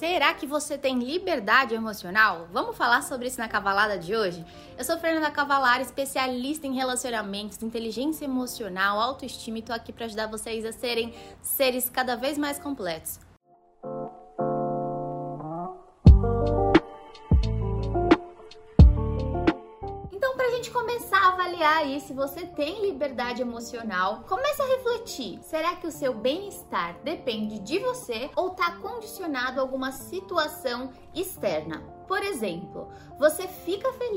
Será que você tem liberdade emocional? Vamos falar sobre isso na cavalada de hoje? Eu sou Fernanda Cavalar, especialista em relacionamentos, inteligência emocional, autoestima e tô aqui para ajudar vocês a serem seres cada vez mais completos. Avaliar aí se você tem liberdade emocional, comece a refletir. Será que o seu bem-estar depende de você ou está condicionado a alguma situação externa? Por exemplo, você fica feliz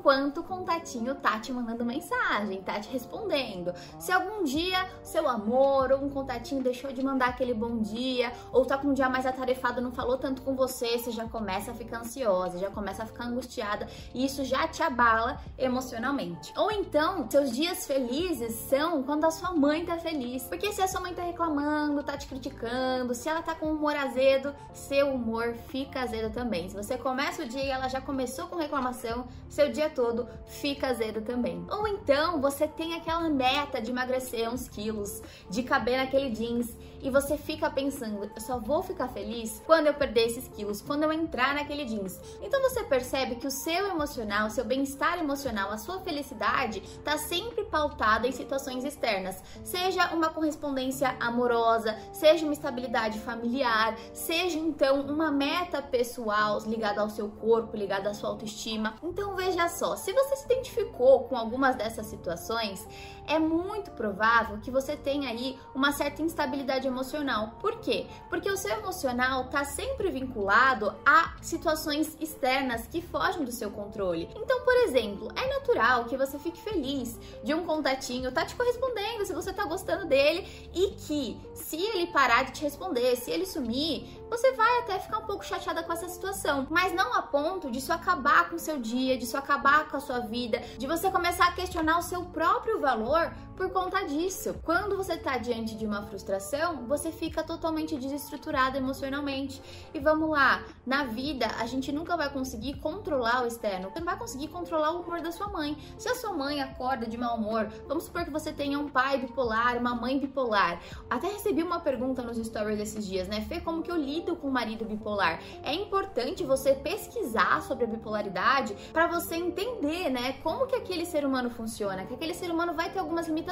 enquanto o contatinho tá te mandando mensagem, tá te respondendo. Se algum dia seu amor ou um contatinho deixou de mandar aquele bom dia, ou tá com um dia mais atarefado, não falou tanto com você, você já começa a ficar ansiosa, já começa a ficar angustiada e isso já te abala emocionalmente. Ou então, seus dias felizes são quando a sua mãe tá feliz. Porque se a sua mãe tá reclamando, tá te criticando, se ela tá com humor azedo, seu humor fica azedo também. Se você começa o dia e ela já começou com reclamação, seu dia todo fica azedo também. Ou então você tem aquela meta de emagrecer uns quilos, de caber naquele jeans e você fica pensando, eu só vou ficar feliz quando eu perder esses quilos, quando eu entrar naquele jeans. Então você percebe que o seu emocional, o seu bem-estar emocional, a sua felicidade está sempre pautada em situações externas, seja uma correspondência amorosa, seja uma estabilidade familiar, seja então uma meta pessoal ligada ao seu corpo, ligada à sua autoestima. Então veja só, se você se identificou com algumas dessas situações, é muito provável que você tenha aí uma certa instabilidade emocional. Por quê? Porque o seu emocional está sempre vinculado a situações externas que fogem do seu controle. Então, por exemplo, é natural que você fique feliz de um contatinho tá te correspondendo, se você tá gostando dele e que se ele parar de te responder, se ele sumir, você vai até ficar um pouco chateada com essa situação, mas não a ponto de isso acabar com o seu dia, de isso acabar com a sua vida, de você começar a questionar o seu próprio valor por conta disso. Quando você está diante de uma frustração, você fica totalmente desestruturado emocionalmente. E vamos lá, na vida a gente nunca vai conseguir controlar o externo. Você não vai conseguir controlar o humor da sua mãe. Se a sua mãe acorda de mau humor, vamos supor que você tenha um pai bipolar, uma mãe bipolar. Até recebi uma pergunta nos stories desses dias, né? Fê, como que eu lido com o marido bipolar. É importante você pesquisar sobre a bipolaridade para você entender, né, como que aquele ser humano funciona, que aquele ser humano vai ter algumas limitações.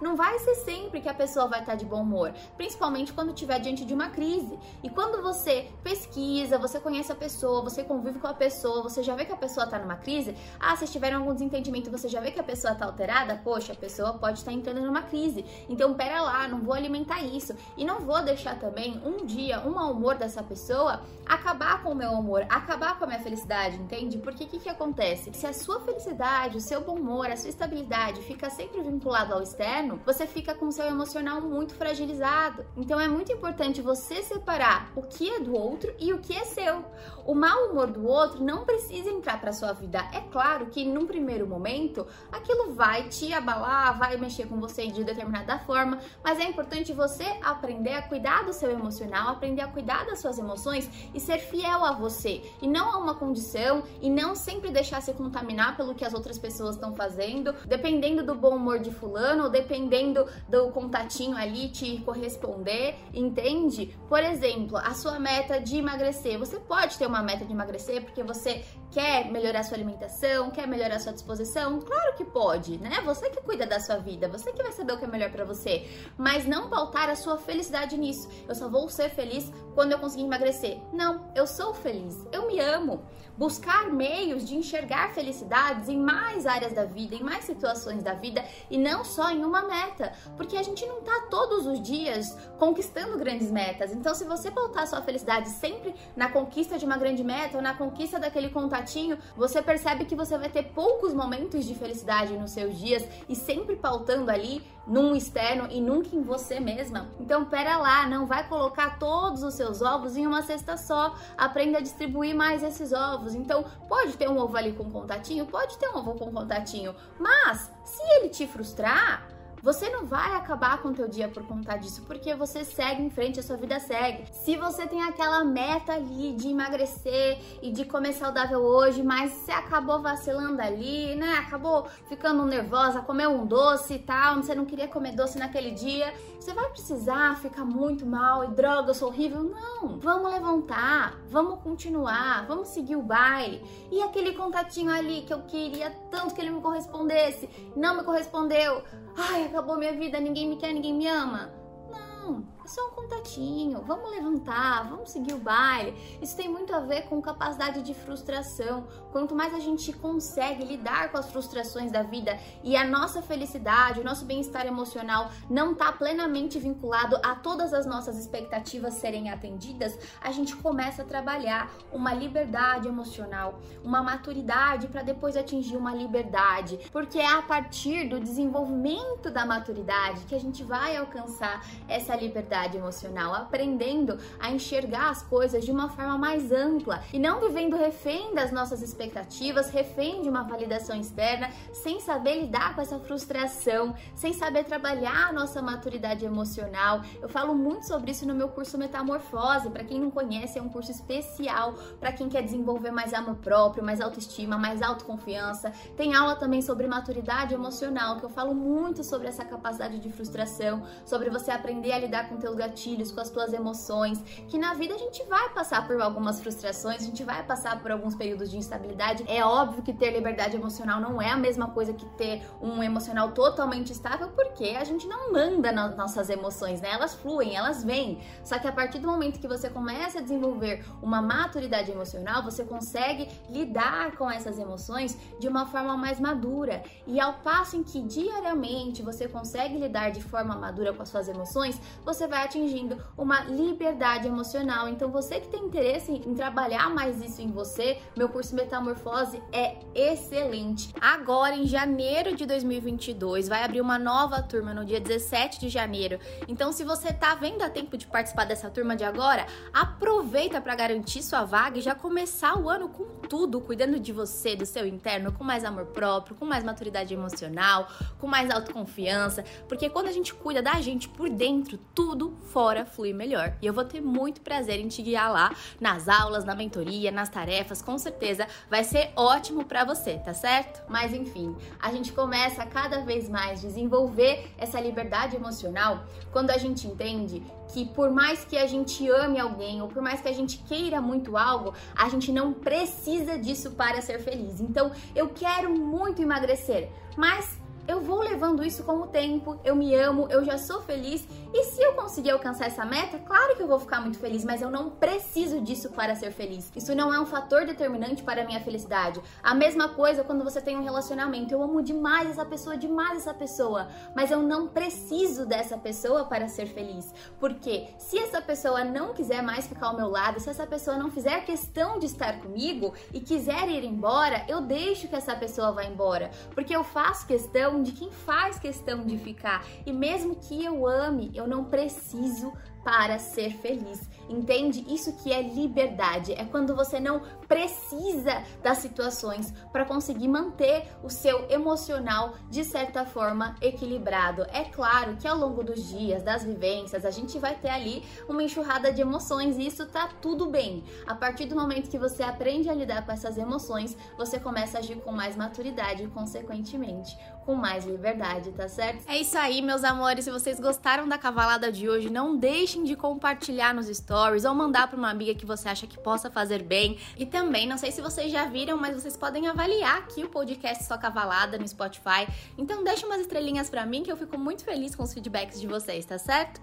Não vai ser sempre que a pessoa vai estar de bom humor, principalmente quando estiver diante de uma crise. E quando você pesquisa, você conhece a pessoa, você convive com a pessoa, você já vê que a pessoa está numa crise. Ah, se tiverem algum desentendimento, você já vê que a pessoa está alterada. Poxa, a pessoa pode estar entrando numa crise. Então, pera lá, não vou alimentar isso e não vou deixar também um dia uma humor dessa pessoa, acabar com o meu amor, acabar com a minha felicidade, entende? Porque o que, que acontece? Se a sua felicidade, o seu bom humor, a sua estabilidade fica sempre ao externo, você fica com o seu emocional muito fragilizado. Então é muito importante você separar o que é do outro e o que é seu. O mau humor do outro não precisa entrar para sua vida. É claro que num primeiro momento aquilo vai te abalar, vai mexer com você de determinada forma, mas é importante você aprender a cuidar do seu emocional, aprender a cuidar cuidar das suas emoções e ser fiel a você e não a uma condição e não sempre deixar se contaminar pelo que as outras pessoas estão fazendo, dependendo do bom humor de fulano dependendo do contatinho ali te corresponder, entende? Por exemplo, a sua meta de emagrecer. Você pode ter uma meta de emagrecer porque você quer melhorar sua alimentação, quer melhorar sua disposição? Claro que pode, né? Você que cuida da sua vida, você que vai saber o que é melhor para você, mas não pautar a sua felicidade nisso. Eu só vou ser feliz quando eu conseguir emagrecer. Não, eu sou feliz, eu me amo. Buscar meios de enxergar felicidades em mais áreas da vida, em mais situações da vida e não só em uma meta, porque a gente não tá todos os dias conquistando grandes metas. Então, se você pautar sua felicidade sempre na conquista de uma grande meta ou na conquista daquele contatinho, você percebe que você vai ter poucos momentos de felicidade nos seus dias e sempre pautando ali num externo e nunca em você mesma. Então, pera lá, não vai colocar todos os seus ovos em uma cesta só. Aprenda a distribuir mais esses ovos. Então, pode ter um ovo ali com contatinho, pode ter um ovo com contatinho, mas se ele te frustrar, Você não vai acabar com o teu dia por conta disso, porque você segue em frente, a sua vida segue. Se você tem aquela meta ali de emagrecer e de comer saudável hoje, mas você acabou vacilando ali, né? Acabou ficando nervosa, comeu um doce e tal, você não queria comer doce naquele dia, você vai precisar ficar muito mal e droga, eu sou horrível? Não. Vamos levantar, vamos continuar, vamos seguir o baile. E aquele contatinho ali que eu queria tanto que ele me correspondesse, não me correspondeu. Ai, acabou minha vida, ninguém me quer, ninguém me ama. Não, é só um contatinho. Vamos levantar, vamos seguir o baile. Isso tem muito a ver com capacidade de frustração. Quanto mais a gente consegue lidar com as frustrações da vida e a nossa felicidade, o nosso bem-estar emocional não está plenamente vinculado a todas as nossas expectativas serem atendidas, a gente começa a trabalhar uma liberdade emocional, uma maturidade para depois atingir uma liberdade. Porque é a partir do desenvolvimento da maturidade que a gente vai alcançar essa liberdade emocional, aprendendo a enxergar as coisas de uma forma mais ampla e não vivendo refém das nossas expectativas, refém de uma validação externa, sem saber lidar com essa frustração, sem saber trabalhar a nossa maturidade emocional. Eu falo muito sobre isso no meu curso Metamorfose. Para quem não conhece, é um curso especial para quem quer desenvolver mais amor próprio, mais autoestima, mais autoconfiança. Tem aula também sobre maturidade emocional, que eu falo muito sobre essa capacidade de frustração, sobre você aprender a lidar com teus gatilhos, com as tuas emoções, que na vida a gente vai passar por algumas frustrações, a gente vai passar por alguns períodos de instabilidade. É óbvio que ter liberdade emocional não é a mesma coisa que ter um emocional totalmente estável, porque a gente não manda nas nossas emoções, né? Elas fluem, elas vêm. Só que a partir do momento que você começa a desenvolver uma maturidade emocional, você consegue lidar com essas emoções de uma forma mais madura. E ao passo em que diariamente você consegue lidar de forma madura com as suas emoções, você vai atingindo uma liberdade emocional. Então, você que tem interesse em trabalhar mais isso em você, meu curso Metamorfose é excelente. Agora, em janeiro de 2022, vai abrir uma nova turma no dia 17 de janeiro. Então, se você tá vendo a tempo de participar dessa turma de agora, aproveita para garantir sua vaga e já começar o ano com tudo, cuidando de você, do seu interno, com mais amor próprio, com mais maturidade emocional, com mais autoconfiança, porque quando a gente cuida da gente por dentro, tudo fora flui melhor. E eu vou ter muito prazer em te guiar lá nas aulas, na mentoria, nas tarefas, com certeza vai ser ótimo para você, tá certo? Mas enfim, a gente começa a cada vez mais desenvolver essa liberdade emocional quando a gente entende que por mais que a gente ame alguém ou por mais que a gente queira muito algo, a gente não precisa disso para ser feliz. Então, eu quero muito emagrecer, mas eu vou levando isso com o tempo, eu me amo, eu já sou feliz e se eu conseguir alcançar essa meta, claro que eu vou ficar muito feliz, mas eu não preciso disso para ser feliz. Isso não é um fator determinante para a minha felicidade. A mesma coisa quando você tem um relacionamento. Eu amo demais essa pessoa, demais essa pessoa, mas eu não preciso dessa pessoa para ser feliz. Porque se essa pessoa não quiser mais ficar ao meu lado, se essa pessoa não fizer questão de estar comigo e quiser ir embora, eu deixo que essa pessoa vá embora, porque eu faço questão questão de quem faz questão de ficar. E mesmo que eu ame, eu não preciso para ser feliz. Entende? Isso que é liberdade. É quando você não precisa das situações para conseguir manter o seu emocional de certa forma equilibrado. É claro que ao longo dos dias, das vivências, a gente vai ter ali uma enxurrada de emoções e isso tá tudo bem. A partir do momento que você aprende a lidar com essas emoções, você começa a agir com mais maturidade e, consequentemente, com mais liberdade, tá certo? É isso aí, meus amores. Se vocês gostaram da cavalada de hoje, não deixem de compartilhar nos stories ou mandar para uma amiga que você acha que possa fazer bem. E também, não sei se vocês já viram, mas vocês podem avaliar aqui o podcast Só Cavalada no Spotify. Então deixa umas estrelinhas para mim que eu fico muito feliz com os feedbacks de vocês, tá certo?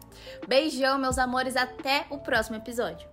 Beijão, meus amores, até o próximo episódio.